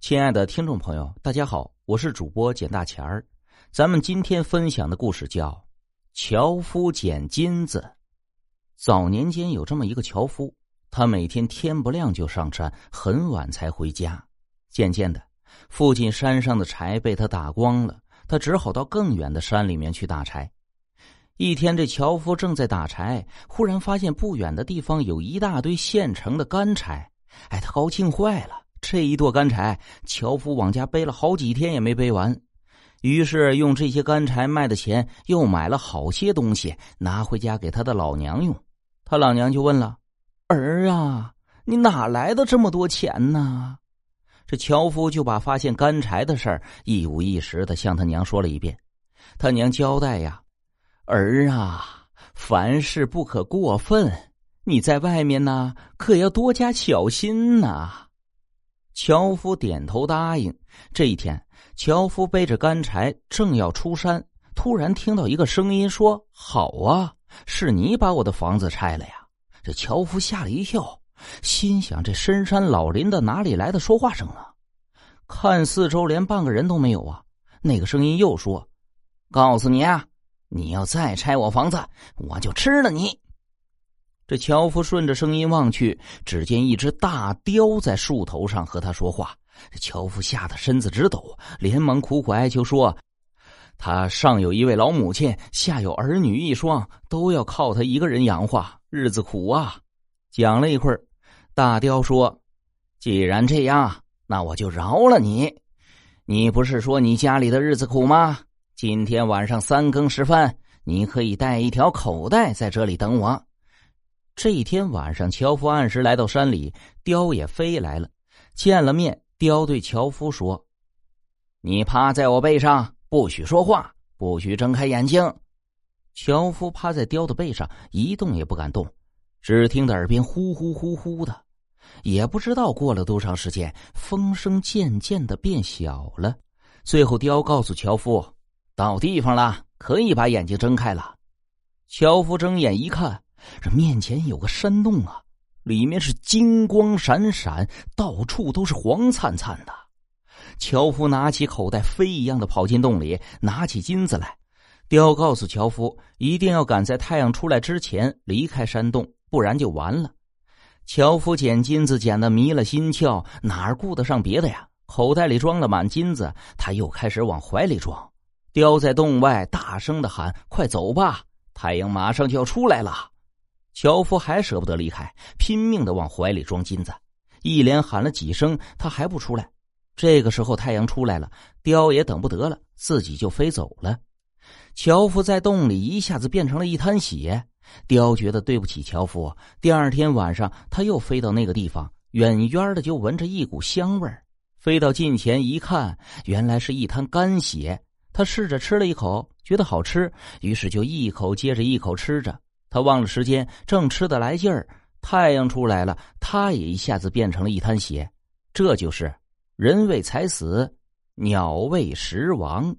亲爱的听众朋友，大家好，我是主播简大钱儿。咱们今天分享的故事叫《樵夫捡金子》。早年间有这么一个樵夫，他每天天不亮就上山，很晚才回家。渐渐的，附近山上的柴被他打光了，他只好到更远的山里面去打柴。一天，这樵夫正在打柴，忽然发现不远的地方有一大堆现成的干柴，哎，他高兴坏了。这一垛干柴，樵夫往家背了好几天也没背完，于是用这些干柴卖的钱，又买了好些东西，拿回家给他的老娘用。他老娘就问了：“儿啊，你哪来的这么多钱呢？”这樵夫就把发现干柴的事儿一五一十的向他娘说了一遍。他娘交代呀：“儿啊，凡事不可过分，你在外面呢，可要多加小心呐。”樵夫点头答应。这一天，樵夫背着干柴正要出山，突然听到一个声音说：“好啊，是你把我的房子拆了呀！”这樵夫吓了一跳，心想：这深山老林的哪里来的说话声啊？看四周连半个人都没有啊！那个声音又说：“告诉你啊，你要再拆我房子，我就吃了你。”这樵夫顺着声音望去，只见一只大雕在树头上和他说话。这樵夫吓得身子直抖，连忙苦苦哀求说：“他上有一位老母亲，下有儿女一双，都要靠他一个人养活，日子苦啊！”讲了一会儿，大雕说：“既然这样，那我就饶了你。你不是说你家里的日子苦吗？今天晚上三更时分，你可以带一条口袋在这里等我。”这一天晚上，樵夫按时来到山里，雕也飞来了。见了面，雕对樵夫说：“你趴在我背上，不许说话，不许睁开眼睛。”樵夫趴在雕的背上，一动也不敢动，只听得耳边呼呼呼呼的。也不知道过了多长时间，风声渐渐的变小了。最后，雕告诉樵夫：“到地方了，可以把眼睛睁开了。”樵夫睁眼一看。这面前有个山洞啊，里面是金光闪闪，到处都是黄灿灿的。樵夫拿起口袋，飞一样的跑进洞里，拿起金子来。雕告诉樵夫，一定要赶在太阳出来之前离开山洞，不然就完了。樵夫捡金子捡的迷了心窍，哪顾得上别的呀？口袋里装了满金子，他又开始往怀里装。雕在洞外大声的喊：“快走吧，太阳马上就要出来了。”樵夫还舍不得离开，拼命的往怀里装金子，一连喊了几声，他还不出来。这个时候太阳出来了，雕也等不得了，自己就飞走了。樵夫在洞里一下子变成了一滩血，雕觉得对不起樵夫。第二天晚上，他又飞到那个地方，远远的就闻着一股香味，飞到近前一看，原来是一滩干血。他试着吃了一口，觉得好吃，于是就一口接着一口吃着。他忘了时间，正吃得来劲儿，太阳出来了，他也一下子变成了一滩血。这就是人为财死，鸟为食亡。